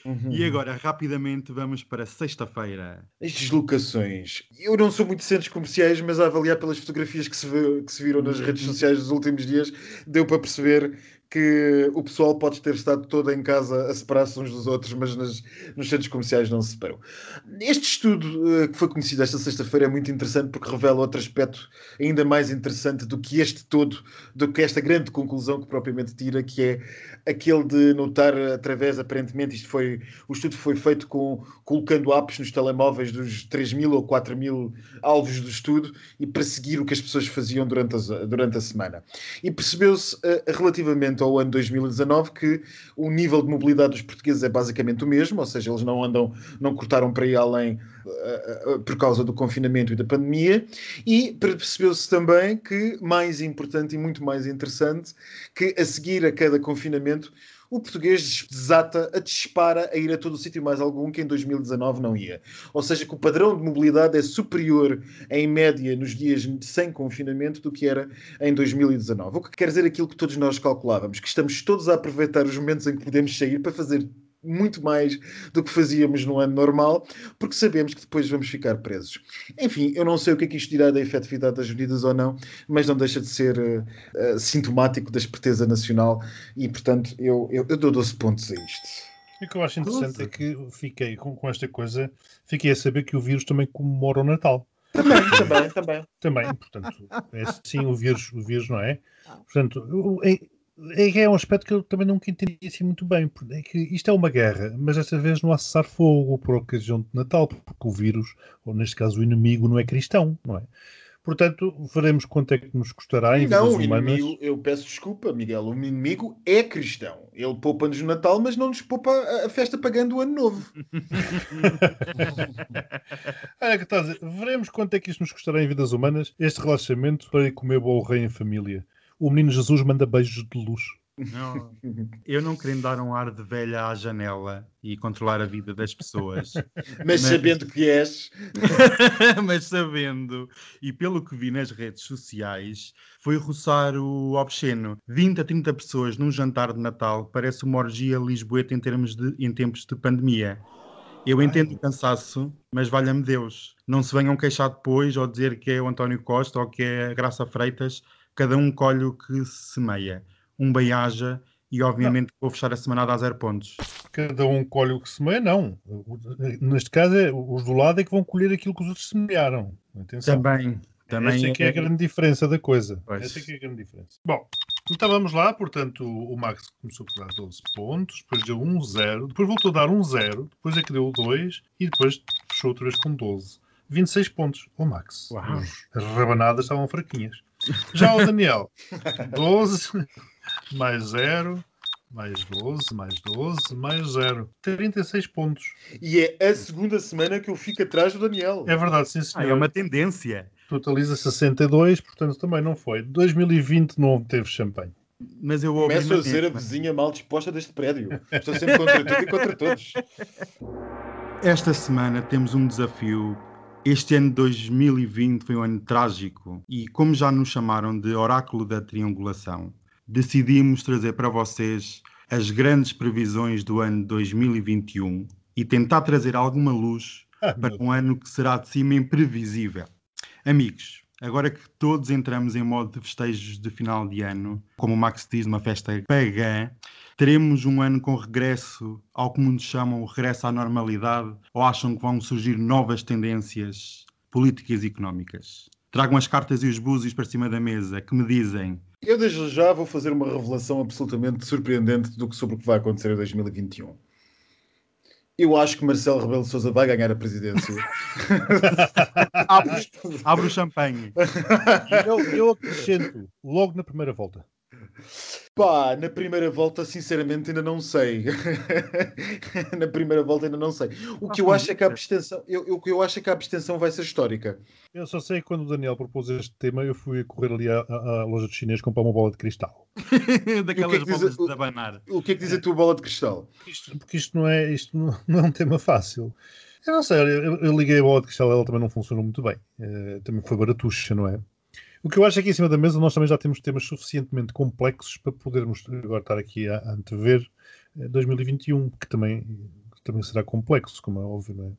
Uhum. E agora, rapidamente, vamos para sexta-feira. As deslocações. Eu não sou muito de centros comerciais, mas a avaliar pelas fotografias que se, vê- que se viram nas redes sociais dos últimos dias, deu para perceber que o pessoal pode ter estado todo em casa a separar-se uns dos outros, mas nas- nos centros comerciais não se separam. Este estudo eh, que foi conhecido esta sexta-feira é muito interessante porque revela outro aspecto ainda mais interessante do que este todo, do que esta grande conclusão que propriamente tira, que é aquele de notar através, aparentemente, isto foi, o estudo foi feito com colocando apps nos telemóveis dos 3 mil ou 4 mil alvos do estudo e para seguir o que as pessoas faziam durante, as- durante a semana. E percebeu-se eh, relativamente ao ano 2019 que o nível de mobilidade dos portugueses é basicamente o mesmo, ou seja, eles não andam, não cortaram para ir além eh, eh, por causa do confinamento e da pandemia, e percebeu-se também que, mais importante e muito mais interessante, que a seguir a cada confinamento o português desata, a dispara a ir a todo o sítio mais algum que em 2019 não ia. Ou seja, que o padrão de mobilidade é superior em média nos dias sem confinamento do que era em 2019. O que quer dizer aquilo que todos nós calculávamos, que estamos todos a aproveitar os momentos em que podemos sair para fazer muito mais do que fazíamos no ano normal, porque sabemos que depois vamos ficar presos. Enfim, eu não sei o que é que isto dirá da efetividade das medidas ou não, mas não deixa de ser eh, eh, sintomático da esperteza nacional e, portanto, eu, eu, eu dou 12 pontos a isto. E o que eu acho interessante é que fiquei com, com esta coisa, fiquei a saber que o vírus também comemora o Natal. Também, também, também. Também, portanto, é sim o vírus, o vírus não é? Portanto, o- é, é, é um aspecto que eu também nunca entendi assim muito bem. porque É que isto é uma guerra, mas desta vez não há cessar-fogo por ocasião de Natal, porque o vírus, ou neste caso o inimigo, não é cristão, não é? Portanto, veremos quanto é que nos custará em Não, vidas o inimigo, eu peço desculpa, Miguel, o inimigo é cristão. Ele poupa-nos no Natal, mas não nos poupa a- festa pagando o Ano Novo. Olha que está a dizer, veremos quanto é que isto nos custará em vidas humanas, este relaxamento para ir comer bom rei em família. O menino Jesus manda beijos de luz. Não, eu não querendo dar um ar de velha à janela e controlar a vida das pessoas, Mas Mas- sabendo que és, mas sabendo, e pelo que vi nas redes sociais, foi roçar o obsceno. 20 a 30 pessoas num jantar de Natal parece uma orgia lisboeta em, termos de, em tempos de pandemia. Eu entendo o cansaço, mas valha-me Deus. Não se venham queixar depois ou dizer que é o António Costa ou que é a Graça Freitas. Cada um colhe o que semeia. Um bem-aja e, obviamente, vou fechar a semanada a zero pontos. Cada um colhe o que semeia, não. Neste caso, é, os do lado é que vão colher aquilo que os outros semearam. Atenção. Também. Também Essa é que é a grande diferença da coisa. Pois. Essa é que é a grande diferença. Bom, então vamos lá. Portanto, o Max começou por dar 12 pontos, depois deu 1, 0, depois voltou a dar 1, 0, depois é que deu 2 e depois fechou outra vez com 12. 26 pontos. O Max. Uau. As rabanadas estavam fraquinhas. Já o Daniel, 12, mais 0, mais 12, mais 12, mais 0. 36 pontos. e é a segunda semana que eu fico atrás do Daniel. É verdade, sim Ah, senhor. é uma tendência. Totaliza 62, portanto também não foi. 2020 não teve champanhe. Mas eu ouvi Começo a ser a vizinha mal disposta deste prédio. Estou sempre contra tudo e contra todos. Esta semana temos um desafio. Este ano de 2020 foi um ano trágico e, como já nos chamaram de Oráculo da Triangulação, decidimos trazer para vocês as grandes previsões do ano de 2021 e tentar trazer alguma luz para um ano que será de cima imprevisível. Amigos, agora que todos entramos em modo de festejos de final de ano, como o Max diz, uma festa pagã, teremos um ano com regresso ao que muitos chamam o regresso à normalidade ou acham que vão surgir novas tendências políticas e económicas? Tragam as cartas e os búzios para cima da mesa que me dizem Eu desde já vou fazer uma revelação absolutamente surpreendente do que sobre o que vai acontecer em 2021. Eu acho que Marcelo Rebelo de Sousa vai ganhar a presidência. abre, abre o champanhe. Eu, eu acrescento logo na primeira volta. Pá, na primeira volta, sinceramente, ainda não sei. na primeira volta, ainda não sei. O que eu acho é que a abstenção, eu, eu, o que eu acho é que a abstenção vai ser histórica. Eu só sei que quando o Daniel propôs este tema, eu fui correr ali à, à loja de chinês comprar uma bola de cristal. Daquelas que é que bolas diz- de abanar. O que é que diz a tua bola de cristal? Isto- porque isto não é, isto não, não é um tema fácil. Eu não sei, eu, eu liguei a bola de cristal, ela também não funcionou muito bem. Eh, também foi baratuxa, não é? O que eu acho é que em cima da mesa nós também já temos temas suficientemente complexos para podermos agora estar aqui a, antever eh, 2021, que também, que também será complexo, como é óbvio, não é?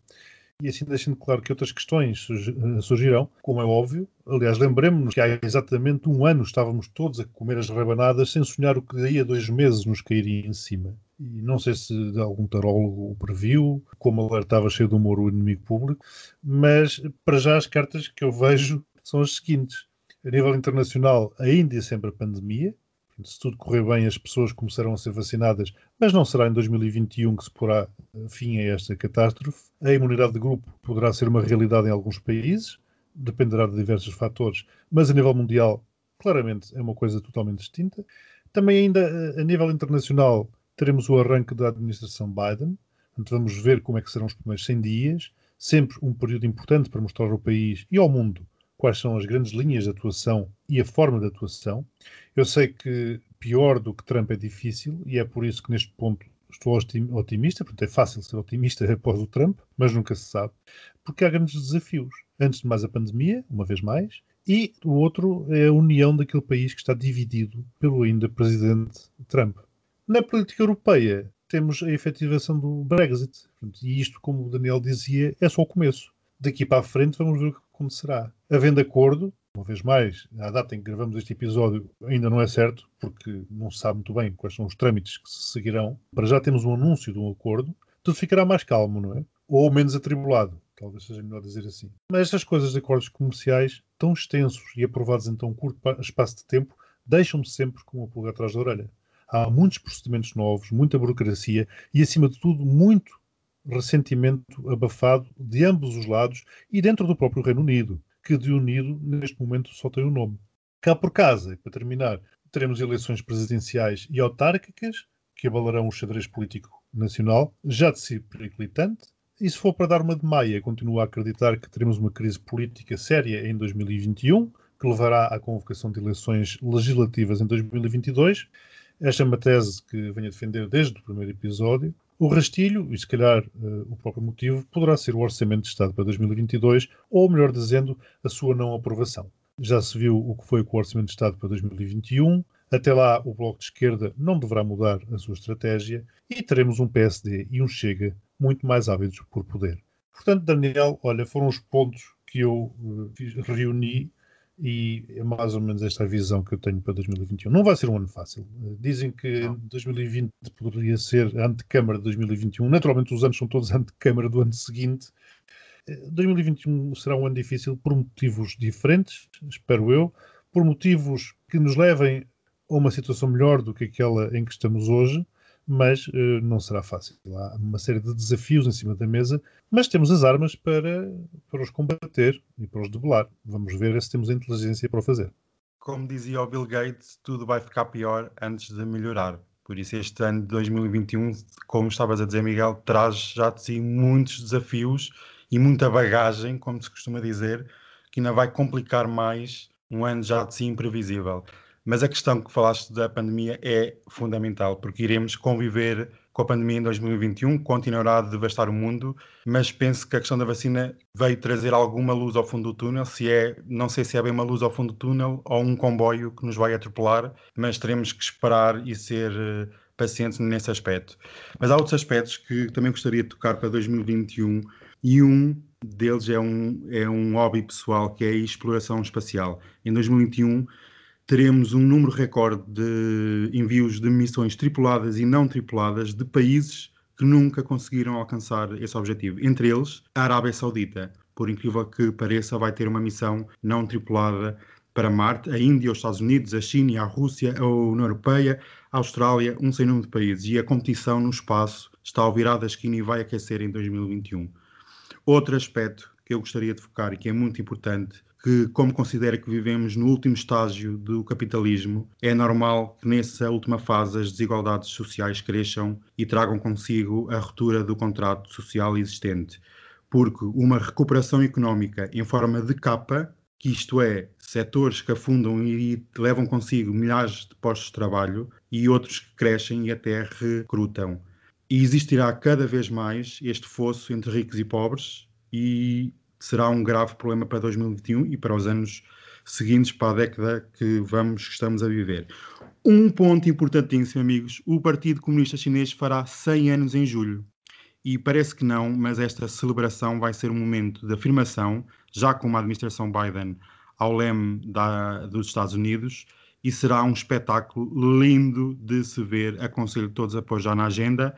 E assim deixando claro que outras questões eh, surgirão, como é óbvio. Aliás, lembremos-nos que há exatamente um ano estávamos todos a comer as rabanadas sem sonhar o que daí a dois meses nos cairia em cima. E não sei se algum tarólogo o previu, como alertava cheio de humor o inimigo público, mas para já as cartas que eu vejo são as seguintes. A nível internacional, ainda é sempre a pandemia. Se tudo correr bem, as pessoas começarão a ser vacinadas, mas não será em 2021 que se porá eh, fim a esta catástrofe. A imunidade de grupo poderá ser uma realidade em alguns países, dependerá de diversos fatores, mas a nível mundial, claramente, é uma coisa totalmente distinta. Também, ainda eh, a nível internacional, teremos o arranque da administração Biden. Portanto, vamos ver como é que serão os primeiros 100 dias. Sempre um período importante para mostrar ao país e ao mundo quais são as grandes linhas de atuação e a forma de atuação. Eu sei que pior do que Trump é difícil e é por isso que neste ponto estou otim- otimista, portanto é fácil ser otimista após o Trump, mas nunca se sabe, porque há grandes desafios. Antes de mais a pandemia, uma vez mais, e o outro é a união daquele país que está dividido pelo ainda presidente Trump. Na política europeia, temos a efetivação do Brexit. E isto, como o Daniel dizia, é só o começo. Daqui para a frente vamos ver o que acontecerá. Havendo acordo, uma vez mais, a data em que gravamos este episódio ainda não é certo, porque não se sabe muito bem quais são os trâmites que se seguirão. Para já temos um anúncio de um acordo, tudo ficará mais calmo, não é? Ou menos atribulado, talvez seja melhor dizer assim. Mas estas coisas de acordos comerciais, tão extensos e aprovados em tão curto pa- espaço de tempo, deixam-me sempre com uma pulga atrás da orelha. Há muitos procedimentos novos, muita burocracia e, acima de tudo, muito ressentimento abafado de ambos os lados e dentro do próprio Reino Unido, que de unido, neste momento, só tem o um nome. Cá por casa, e para terminar, teremos eleições presidenciais e autárquicas que abalarão o xadrez político nacional, já de si periclitante. E se for para dar uma de maia, continuo a acreditar que teremos uma crise política séria em 2021, que levará à convocação de eleições legislativas em 2022. Esta é uma tese que venho a defender desde o primeiro episódio. O rastilho, e se calhar uh, o próprio motivo, poderá ser o Orçamento de Estado para 2022, ou melhor dizendo, a sua não aprovação. Já se viu o que foi com o Orçamento de Estado para 2021. Até lá, o Bloco de Esquerda não deverá mudar a sua estratégia e teremos um PSD e um Chega muito mais ávidos por poder. Portanto, Daniel, olha, foram os pontos que eu uh, reuni e é mais ou menos esta a visão que eu tenho para 2021. Não vai ser um ano fácil. Dizem que 2020 poderia ser a antecâmara de 2021. Naturalmente, os anos são todos a antecâmara do ano seguinte. 2021 será um ano difícil por motivos diferentes, espero eu, por motivos que nos levem a uma situação melhor do que aquela em que estamos hoje, mas uh, não será fácil. Há uma série de desafios em cima da mesa, mas temos as armas para, para os combater e para os debelar. Vamos ver se temos a inteligência para o fazer. Como dizia o Bill Gates, tudo vai ficar pior antes de melhorar. Por isso, este ano de 2021, como estavas a dizer, Miguel, traz já de si muitos desafios e muita bagagem, como se costuma dizer, que ainda vai complicar mais um ano já de si imprevisível. Mas a questão que falaste da pandemia é fundamental, porque iremos conviver com a pandemia em 2021, continuará a devastar o mundo, mas penso que a questão da vacina veio trazer alguma luz ao fundo do túnel, se é, não sei se é bem uma luz ao fundo do túnel ou um comboio que nos vai atropelar, mas teremos que esperar e ser uh, pacientes nesse aspecto. Mas há outros aspectos que também gostaria de tocar para 2021 e um deles é um, é um hobby pessoal que é a exploração espacial. Em 2021 teremos um número recorde de envios de missões tripuladas e não tripuladas de países que nunca conseguiram alcançar esse objetivo. Entre eles, a Arábia Saudita, por incrível que pareça, vai ter uma missão não tripulada para Marte, a Índia, os Estados Unidos, a China, a Rússia, a União Europeia, a Austrália, um sem número de países. E a competição no espaço está ao virar da esquina e vai aquecer em 2021. Outro aspecto que eu gostaria de focar e que é muito importante, que, como considera que vivemos no último estágio do capitalismo, é normal que nessa última fase as desigualdades sociais cresçam e tragam consigo a ruptura do contrato social existente. Porque uma recuperação económica em forma de capa, que isto é, setores que afundam e levam consigo milhares de postos de trabalho, e outros que crescem e até recrutam. E existirá cada vez mais este fosso entre ricos e pobres, e será um grave problema para 2021 e para os anos seguintes, para a década que vamos, que estamos a viver. Um ponto importantíssimo, amigos: o Partido Comunista Chinês fará 100 anos em julho. E parece que não, mas esta celebração vai ser um momento de afirmação, já com a administração Biden ao leme da, dos Estados Unidos, e será um espetáculo lindo de se ver. Aconselho todos a apoiar na agenda,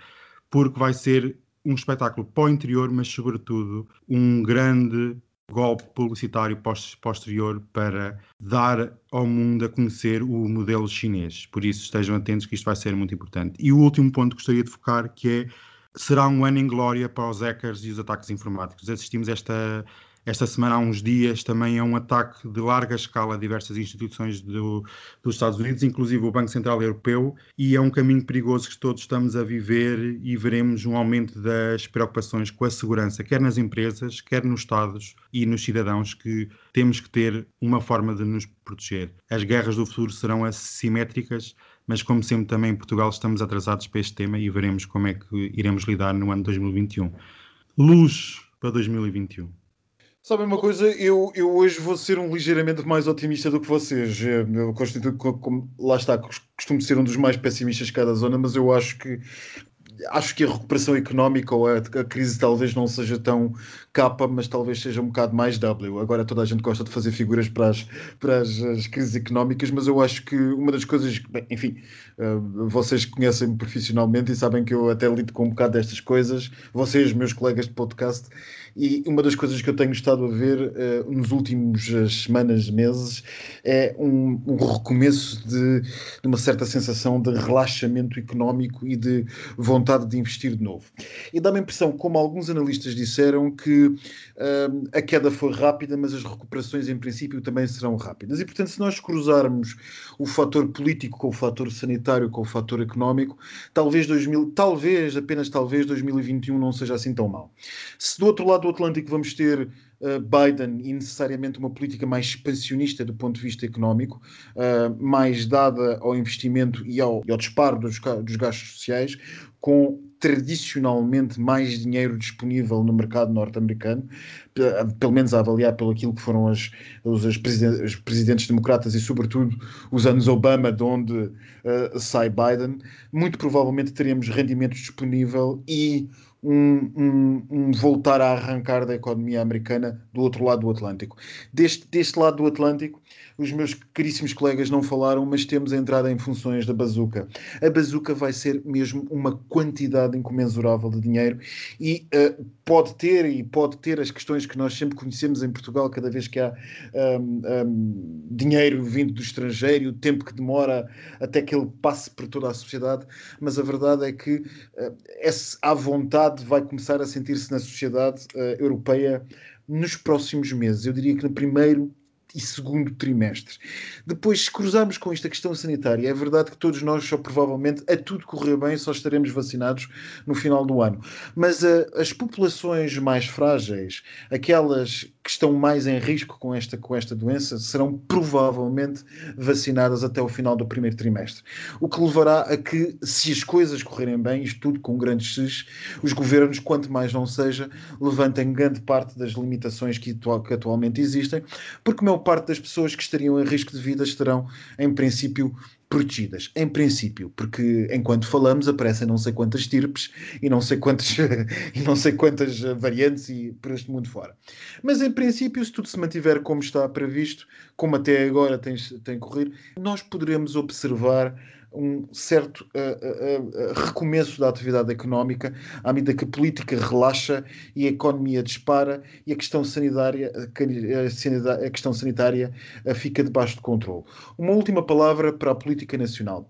porque vai ser um espetáculo para o interior, mas sobretudo um grande golpe publicitário posterior para dar ao mundo a conhecer o modelo chinês. Por isso estejam atentos que isto vai ser muito importante. E o último ponto que gostaria de focar que é será um ano em glória para os hackers e os ataques informáticos. Assistimos esta esta semana, há uns dias, também é um ataque de larga escala a diversas instituições do, dos Estados Unidos, inclusive o Banco Central Europeu, e é um caminho perigoso que todos estamos a viver e veremos um aumento das preocupações com a segurança, quer nas empresas, quer nos Estados e nos cidadãos, que temos que ter uma forma de nos proteger. As guerras do futuro serão assimétricas, mas como sempre também em Portugal estamos atrasados para este tema e veremos como é que iremos lidar no ano 2021. Luz para 2021. Sabem uma coisa, eu, eu hoje vou ser um ligeiramente mais otimista do que vocês. Eu constituo, como, lá está, costumo ser um dos mais pessimistas de cada zona, mas eu acho que acho que a recuperação económica ou a, a, crise talvez não seja tão capa, mas talvez seja um bocado mais W. Agora toda a gente gosta de fazer figuras para as, para as, as crises económicas, mas eu acho que uma das coisas, bem, enfim, uh, vocês conhecem-me profissionalmente e sabem que eu até lido com um bocado destas coisas, vocês, meus colegas de podcast, e uma das coisas que eu tenho estado a ver uh, nos últimos uh, semanas, meses, é um, um recomeço de, de, uma certa sensação de relaxamento económico e de vontade de investir de novo. E dá-me a impressão, como alguns analistas disseram, que uh, a queda foi rápida, mas as recuperações em princípio também serão rápidas. E portanto, se nós cruzarmos o fator político com o fator sanitário, com o fator económico, talvez 2000, talvez, apenas talvez 2021 não seja assim tão mal. Se do outro lado do Atlântico vamos ter uh, Biden e necessariamente uma política mais expansionista do ponto de vista económico, uh, mais dada ao investimento e ao, e ao disparo dos, dos gastos sociais, com tradicionalmente mais dinheiro disponível no mercado norte-americano, pelo menos a avaliar pelo aquilo que foram as, os, as presidentes, presidentes democratas e, sobretudo, os anos Obama, de onde uh, sai Biden, muito provavelmente teremos rendimento disponível e um, um, um, voltar a arrancar da economia americana do outro lado do Atlântico. Deste, deste lado do Atlântico, os meus caríssimos colegas não falaram, mas temos a entrada em funções da bazuca. A bazuca vai ser mesmo uma quantidade incomensurável de dinheiro e uh, pode ter e pode ter as questões que nós sempre conhecemos em Portugal cada vez que há um, um, dinheiro vindo do estrangeiro, o tempo que demora até que ele passe por toda a sociedade, mas a verdade é que uh, esse, à vontade vai começar a sentir-se na sociedade uh, europeia nos próximos meses. Eu diria que no primeiro e segundo trimestre. Depois, se cruzarmos com esta questão sanitária, é verdade que todos nós, só provavelmente, a tudo correr bem, só estaremos vacinados no final do ano. Mas uh, as populações mais frágeis, aquelas que estão mais em risco com esta, com esta doença, serão provavelmente vacinadas até o final do primeiro trimestre. O que levará a que, se as coisas correrem bem, isto tudo com grandes Cs, os governos, quanto mais não seja, levantem grande parte das limitações que, que atualmente existem, porque meu parte das pessoas que estariam em risco de vida estarão, em princípio, protegidas. Em princípio, porque enquanto falamos aparecem não sei quantas tirpes e não sei quantas, e não sei quantas variantes e por este mundo fora. Mas em princípio, se tudo se mantiver como está previsto, como até agora tem, tem corrido, nós poderemos observar um certo uh, uh, recomeço da atividade económica à medida que a política relaxa e a economia dispara e a questão sanitária, a questão sanitária fica debaixo de controle. Uma última palavra para a política nacional.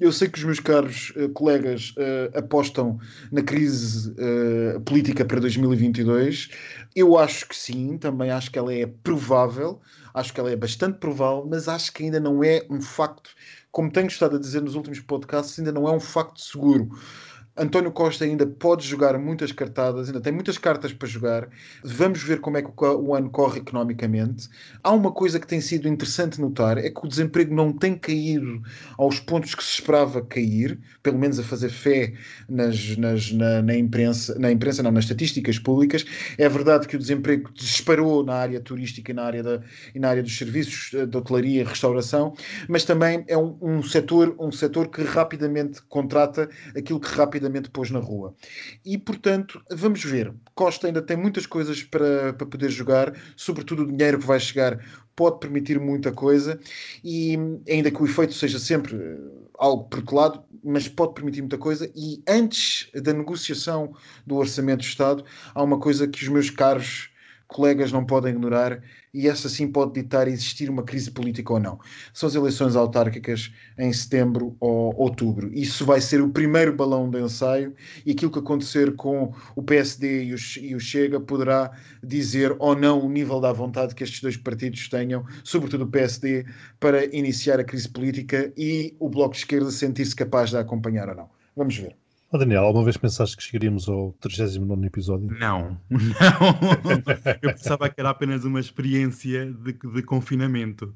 Eu sei que os meus caros uh, colegas uh, apostam na crise uh, política para 2022. Eu acho que sim, também acho que ela é provável, acho que ela é bastante provável, mas acho que ainda não é um facto, como tenho estado a dizer nos últimos podcasts, ainda não é um facto seguro. António Costa ainda pode jogar muitas cartadas, ainda tem muitas cartas para jogar. Vamos ver como é que o ano corre economicamente. Há uma coisa que tem sido interessante notar: é que o desemprego não tem caído aos pontos que se esperava cair, pelo menos a fazer fé nas, nas, na, na, imprensa, na imprensa, não, nas estatísticas públicas. É verdade que o desemprego disparou na área turística e na área, da, e na área dos serviços eh, de hotelaria e restauração, mas também é um, um, setor, um setor que rapidamente contrata aquilo que rapidamente rapidamente pôs na rua. E, portanto, vamos ver. Costa ainda tem muitas coisas para, para poder jogar, sobretudo o dinheiro que vai chegar pode permitir muita coisa e ainda que o efeito seja sempre eh, algo percolado, mas pode permitir muita coisa e antes da negociação do Orçamento do Estado há uma coisa que os meus caros colegas não podem ignorar e essa sim pode ditar existir uma crise política ou não. São as eleições autárquicas em setembro ou outubro. Isso vai ser o primeiro balão de ensaio e aquilo que acontecer com o PSD e o, e o Chega poderá dizer ou não o nível da vontade que estes dois partidos tenham, sobretudo o PSD, para iniciar a crise política e o Bloco de Esquerda sentir-se capaz de acompanhar ou não. Vamos ver. Oh Daniel, alguma vez pensaste que chegaríamos ao 39 episódio? Não, não. Eu pensava que era apenas uma experiência de, de confinamento.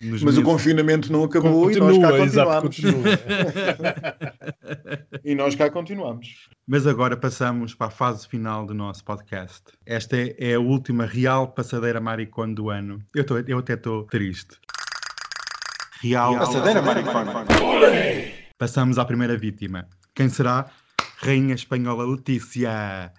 Nos Mas meses... o confinamento não acabou continua, e nós cá continuamos. e nós cá continuamos. Mas agora passamos para a fase final do nosso podcast. Esta é, é a última real passadeira maricone do ano. Eu, tô, eu até estou triste. Real passadeira maricone. Passamos à primeira vítima. Quem será? Rainha Espanhola Letícia.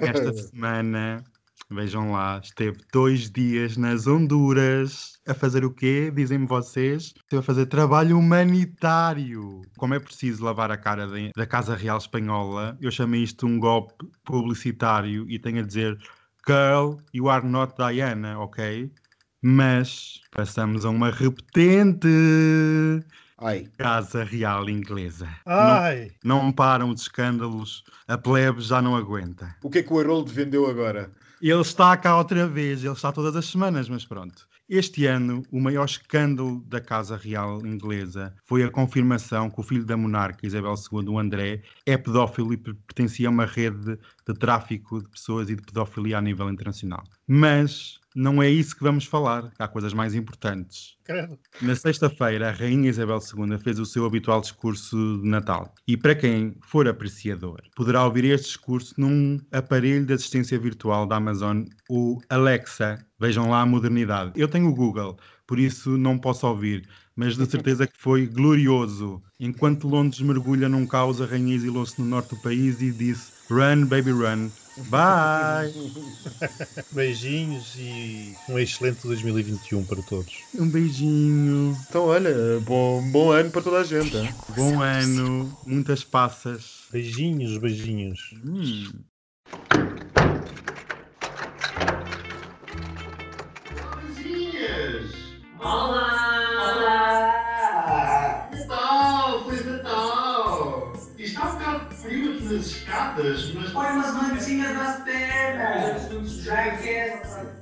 Esta semana, vejam lá, esteve dois dias nas Honduras a fazer o quê? Dizem-me vocês. Esteve a fazer trabalho humanitário. Como é preciso lavar a cara de, da Casa Real Espanhola, eu chamei isto um golpe publicitário e tenho a dizer: Girl, you are not Diana, ok? Mas passamos a uma repetente. Ai. Casa Real Inglesa. Ai. Não, não param os escândalos, a plebe já não aguenta. O que é que o Harold vendeu agora? Ele está cá outra vez, ele está todas as semanas, mas pronto. Este ano, o maior escândalo da Casa Real Inglesa foi a confirmação que o filho da monarca Isabel II, o André, é pedófilo e pertencia a uma rede de, de tráfico de pessoas e de pedofilia a nível internacional. Mas não é isso que vamos falar. Há coisas mais importantes. Credo. Na sexta-feira, a Rainha Isabel II fez o seu habitual discurso de Natal. E para quem for apreciador, poderá ouvir este discurso num aparelho de assistência virtual da Amazon, o Alexa. Vejam lá a modernidade. Eu tenho o Google, por isso não posso ouvir, mas de certeza que foi glorioso. Enquanto Londres mergulha num caos, a Rainha exilou-se no norte do país e disse: Run, baby, run. Bye! Beijinhos e um excelente 2021 para todos. Um beijinho. Então, olha, bom, bom ano para toda a gente. Hein? Bom ano, muitas passas. Beijinhos, beijinhos. Hum. Escadas, mas. Põe umas mantinhas nas pernas,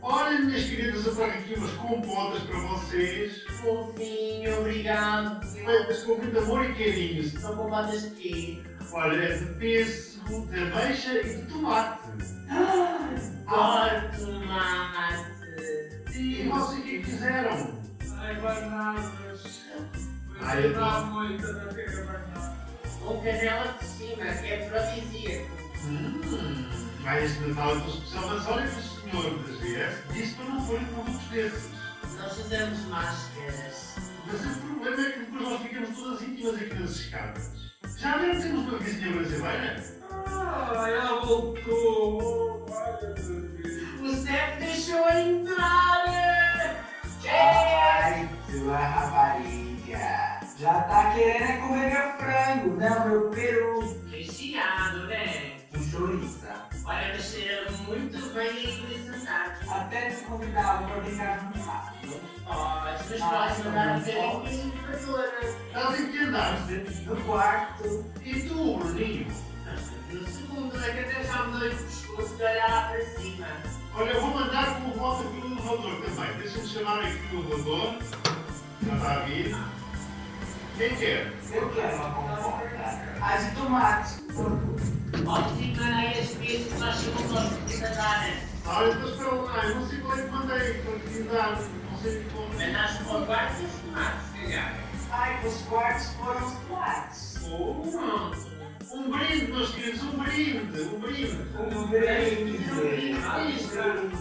Olha, minhas queridas, eu trago aqui umas compotas para vocês. Fofinho, obrigado. Feitas com muito amor e carinho. São compotas de quê? Olha, é de pêssego, de ameixa e de tomate. Ah, tomate. E vocês o que fizeram? Ai, bananas. Ai, eu dá muito na banana. Com canela de cima, que é afrodisíaco. Hum, mas este Natal é tão especial, mas olha que o senhor das GS disse para não forem produtos desses. Nós usamos máscaras. Mas o problema é que depois nós ficamos todas íntimas aqui nas escadas. Já nem temos uma vizinha brasileira? Ah, ela voltou. O Zé deixou entrar. Ai, tua rapariga. Já tá querendo comer meu frango, não meu peru. Recheado, né? Com chouriça. Olha, mas cheira muito bem andar. Até te convidava para brincar no rápido. Oh, mas podes mandar um bocadinho de elevadora. Estás em que andaste? No quarto. E tu, Bruninho? No segundo, é que até já me dei o pescoço de olhar lá para cima. Olha, eu vou mandar com o voto aqui no elevador também. Deixa-me chamar aqui o elevador. Já está a vir. Compota. As de tomate. Ótimo, aí as que nós chegamos aos de andar. Ah, então eu não sei qual é que mandei para te dar. Não sei como. Mandaste para o quarto os tomates, se calhar. Ai, os quartos foram os tomates. Oh, um brinde, meus queridos, um brinde, um brinde. Um brinde. Um brinde. Um brinde.